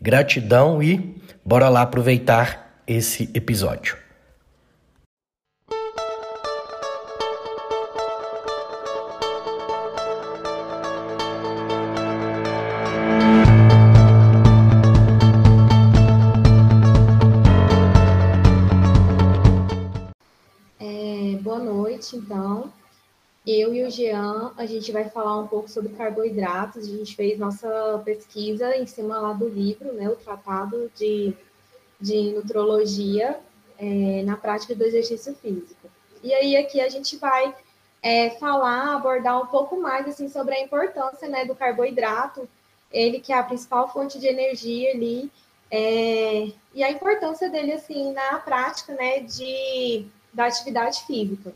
Gratidão e bora lá aproveitar esse episódio. É, boa noite, então. Eu e o Jean, a gente vai falar um pouco sobre carboidratos. A gente fez nossa pesquisa em cima lá do livro, né, o Tratado de, de Nutrologia é, na Prática do Exercício Físico. E aí aqui a gente vai é, falar, abordar um pouco mais assim sobre a importância né, do carboidrato, ele que é a principal fonte de energia ali, é, e a importância dele assim na prática né, de, da atividade física.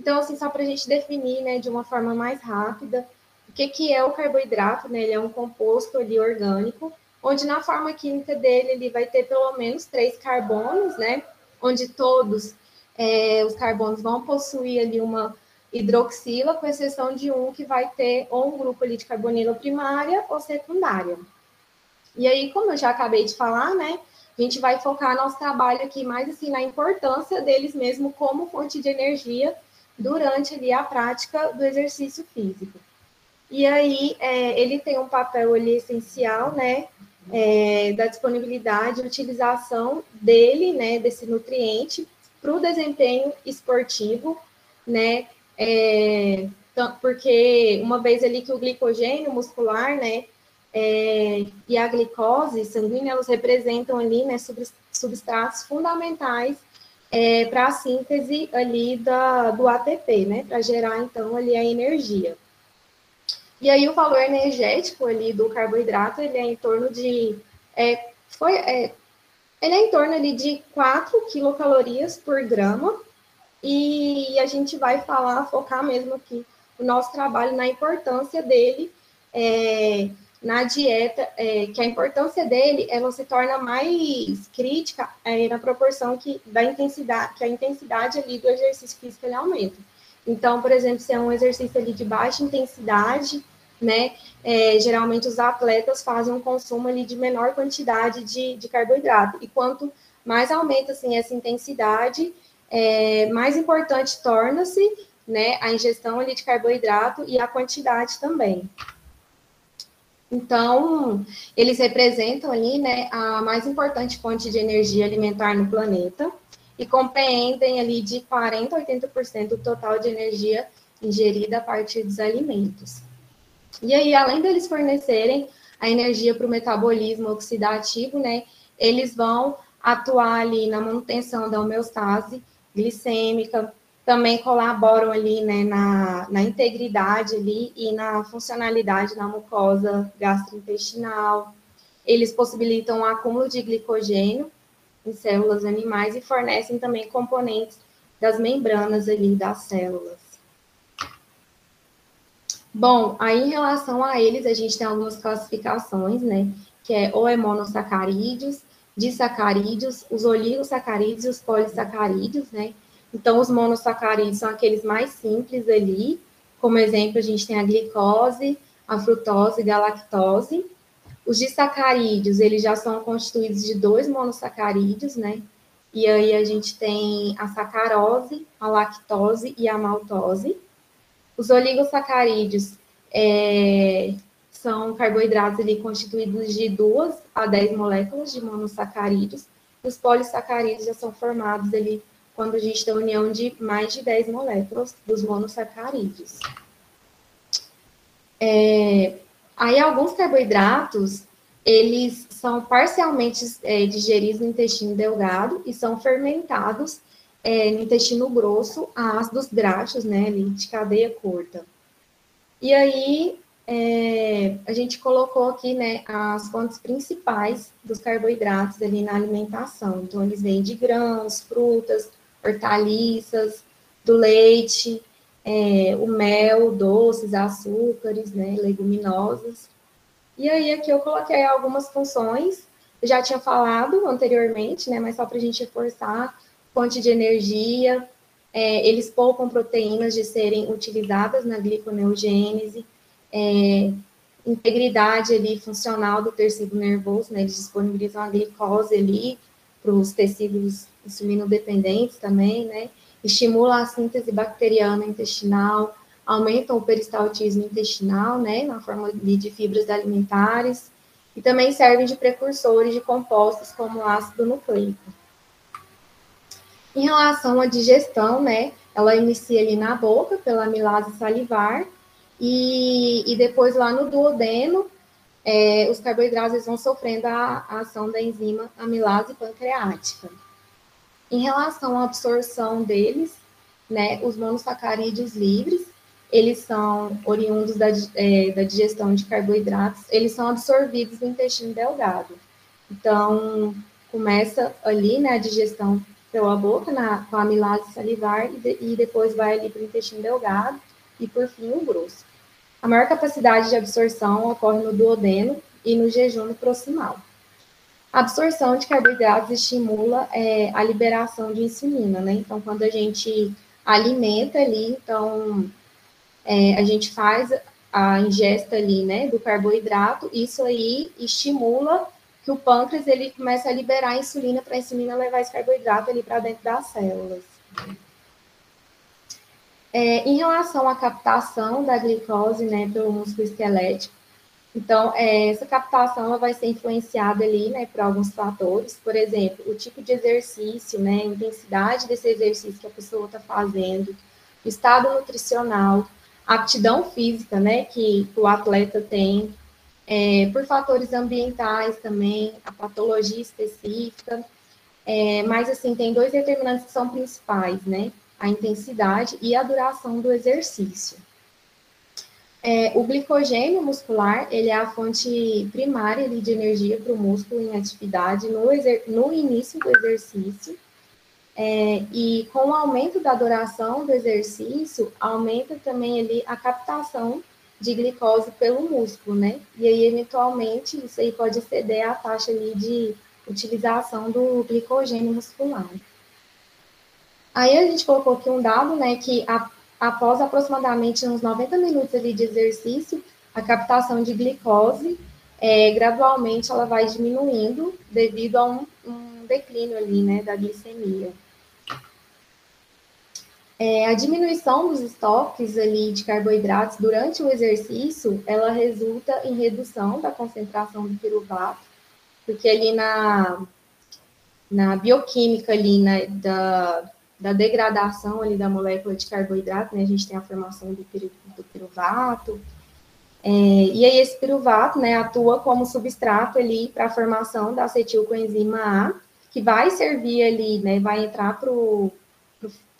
Então, assim, só para a gente definir, né, de uma forma mais rápida, o que, que é o carboidrato, né? Ele é um composto ali orgânico, onde na forma química dele ele vai ter pelo menos três carbonos, né? Onde todos é, os carbonos vão possuir ali uma hidroxila, com exceção de um que vai ter ou um grupo ali de carbonila primária ou secundária. E aí, como eu já acabei de falar, né? A gente vai focar nosso trabalho aqui mais assim na importância deles mesmo como fonte de energia durante ali a prática do exercício físico. E aí é, ele tem um papel ali essencial, né, é, da disponibilidade e utilização dele, né, desse nutriente para o desempenho esportivo, né, é, porque uma vez ali que o glicogênio muscular, né, é, e a glicose sanguínea, elas representam ali, né, substratos fundamentais é, para a síntese ali da, do ATP, né? Para gerar, então, ali a energia. E aí o valor energético ali do carboidrato, ele é em torno de... É, foi, é, ele é em torno ali de 4 quilocalorias por grama, e a gente vai falar, focar mesmo aqui o nosso trabalho na importância dele é, na dieta, é, que a importância dele ela se torna mais crítica é, na proporção que da intensidade, que a intensidade ali do exercício físico ele aumenta. Então, por exemplo, se é um exercício ali de baixa intensidade, né, é, geralmente os atletas fazem um consumo ali de menor quantidade de, de carboidrato. E quanto mais aumenta assim essa intensidade, é, mais importante torna-se, né, a ingestão ali de carboidrato e a quantidade também. Então, eles representam ali, né, a mais importante fonte de energia alimentar no planeta e compreendem ali de 40 a 80% do total de energia ingerida a partir dos alimentos. E aí, além deles fornecerem a energia para o metabolismo oxidativo, né, eles vão atuar ali na manutenção da homeostase glicêmica, também colaboram ali né, na, na integridade ali e na funcionalidade da mucosa gastrointestinal. Eles possibilitam o acúmulo de glicogênio em células animais e fornecem também componentes das membranas ali das células. Bom, aí em relação a eles, a gente tem algumas classificações, né? Que é ou é monossacarídeos, disacarídeos, os oligosacarídeos e os polissacarídeos, né? Então, os monossacarídeos são aqueles mais simples ali. Como exemplo, a gente tem a glicose, a frutose e a lactose. Os disacarídeos, eles já são constituídos de dois monossacarídeos, né? E aí a gente tem a sacarose, a lactose e a maltose. Os oligosacarídeos é, são carboidratos ali constituídos de duas a dez moléculas de monossacarídeos. Os polissacarídeos já são formados ali quando a gente tem a união de mais de 10 moléculas dos monossacarídeos. É, aí, alguns carboidratos, eles são parcialmente é, digeridos no intestino delgado e são fermentados é, no intestino grosso a ácidos graxos, né, de cadeia curta. E aí, é, a gente colocou aqui, né, as fontes principais dos carboidratos ali na alimentação. Então, eles vêm de grãos, frutas, hortaliças, do leite, é, o mel, doces, açúcares, né, leguminosas. E aí aqui eu coloquei algumas funções, eu já tinha falado anteriormente, né, mas só para a gente reforçar, fonte de energia, é, eles poupam proteínas de serem utilizadas na gliconeogênese, é, integridade ali funcional do tecido nervoso, né, eles disponibilizam a glicose ali para os tecidos insulino-dependentes também, né, estimula a síntese bacteriana intestinal, aumentam o peristaltismo intestinal, né, na forma de fibras alimentares, e também servem de precursores de compostos como ácido nucleico. Em relação à digestão, né, ela inicia ali na boca, pela amilase salivar, e, e depois lá no duodeno, é, os carboidratos vão sofrendo a, a ação da enzima amilase pancreática. Em relação à absorção deles, né, os monossacarídeos livres, eles são oriundos da, é, da digestão de carboidratos, eles são absorvidos no intestino delgado. Então, começa ali, né, a digestão pela boca, na, com a amilase salivar, e, de, e depois vai ali para o intestino delgado, e por fim o grosso. A maior capacidade de absorção ocorre no duodeno e no jejum proximal. A absorção de carboidratos estimula é, a liberação de insulina, né? Então, quando a gente alimenta ali, então é, a gente faz a ingesta ali, né, do carboidrato, isso aí estimula que o pâncreas ele começa a liberar a insulina para a insulina levar esse carboidrato ali para dentro das células. É, em relação à captação da glicose, né, pelo músculo esquelético, então, é, essa captação ela vai ser influenciada ali, né, por alguns fatores, por exemplo, o tipo de exercício, né, a intensidade desse exercício que a pessoa está fazendo, o estado nutricional, a aptidão física, né, que o atleta tem, é, por fatores ambientais também, a patologia específica, é, mas assim, tem dois determinantes que são principais, né, a intensidade e a duração do exercício. É, o glicogênio muscular, ele é a fonte primária ali, de energia para o músculo em atividade no, no início do exercício. É, e com o aumento da duração do exercício, aumenta também ali a captação de glicose pelo músculo, né? E aí, eventualmente, isso aí pode exceder a taxa ali de utilização do glicogênio muscular. Aí a gente colocou aqui um dado, né, que a após aproximadamente uns 90 minutos ali de exercício, a captação de glicose, é, gradualmente ela vai diminuindo devido a um, um declínio ali, né, da glicemia. É, a diminuição dos estoques ali de carboidratos durante o exercício, ela resulta em redução da concentração do piruvato, porque ali na, na bioquímica ali, né, da, da degradação ali da molécula de carboidrato, né? A gente tem a formação do, pir, do piruvato. É, e aí esse piruvato, né, atua como substrato ali para a formação da acetilcoenzima A, que vai servir ali, né, vai entrar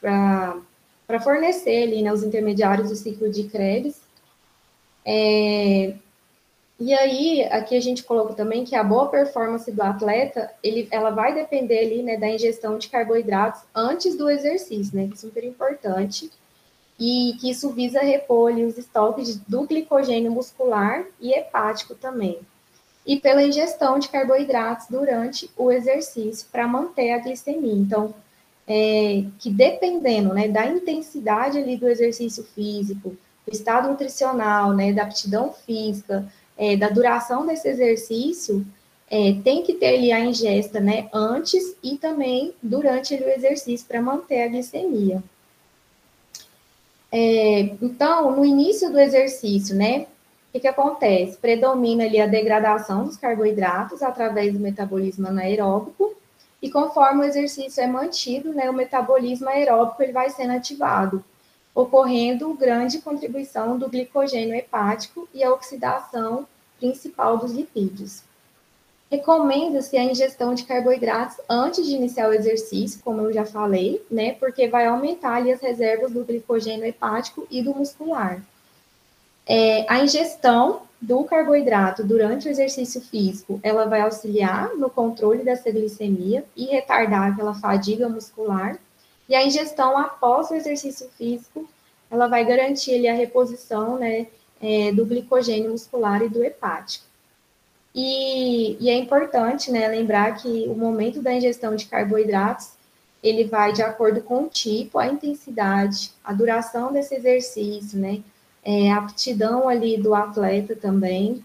para fornecer ali, né, os intermediários do ciclo de Krebs. É, e aí, aqui a gente coloca também que a boa performance do atleta, ele, ela vai depender ali, né, da ingestão de carboidratos antes do exercício, né, que é super importante, e que isso visa repor ali, os estoques do glicogênio muscular e hepático também. E pela ingestão de carboidratos durante o exercício para manter a glicemia. Então, é, que dependendo, né, da intensidade ali do exercício físico, do estado nutricional, né, da aptidão física, é, da duração desse exercício, é, tem que ter ali a ingesta, né, antes e também durante o exercício para manter a glicemia. É, então, no início do exercício, né, o que, que acontece? Predomina ali a degradação dos carboidratos através do metabolismo anaeróbico, e conforme o exercício é mantido, né, o metabolismo aeróbico ele vai sendo ativado ocorrendo grande contribuição do glicogênio hepático e a oxidação principal dos lipídios. Recomenda-se a ingestão de carboidratos antes de iniciar o exercício, como eu já falei, né? Porque vai aumentar ali as reservas do glicogênio hepático e do muscular. É, a ingestão do carboidrato durante o exercício físico, ela vai auxiliar no controle dessa glicemia e retardar aquela fadiga muscular. E a ingestão após o exercício físico, ela vai garantir ali, a reposição né, é, do glicogênio muscular e do hepático. E, e, é importante né, lembrar que o momento da ingestão de carboidratos ele vai de acordo com o tipo, a intensidade, a duração desse exercício, né? É, a aptidão ali do atleta também.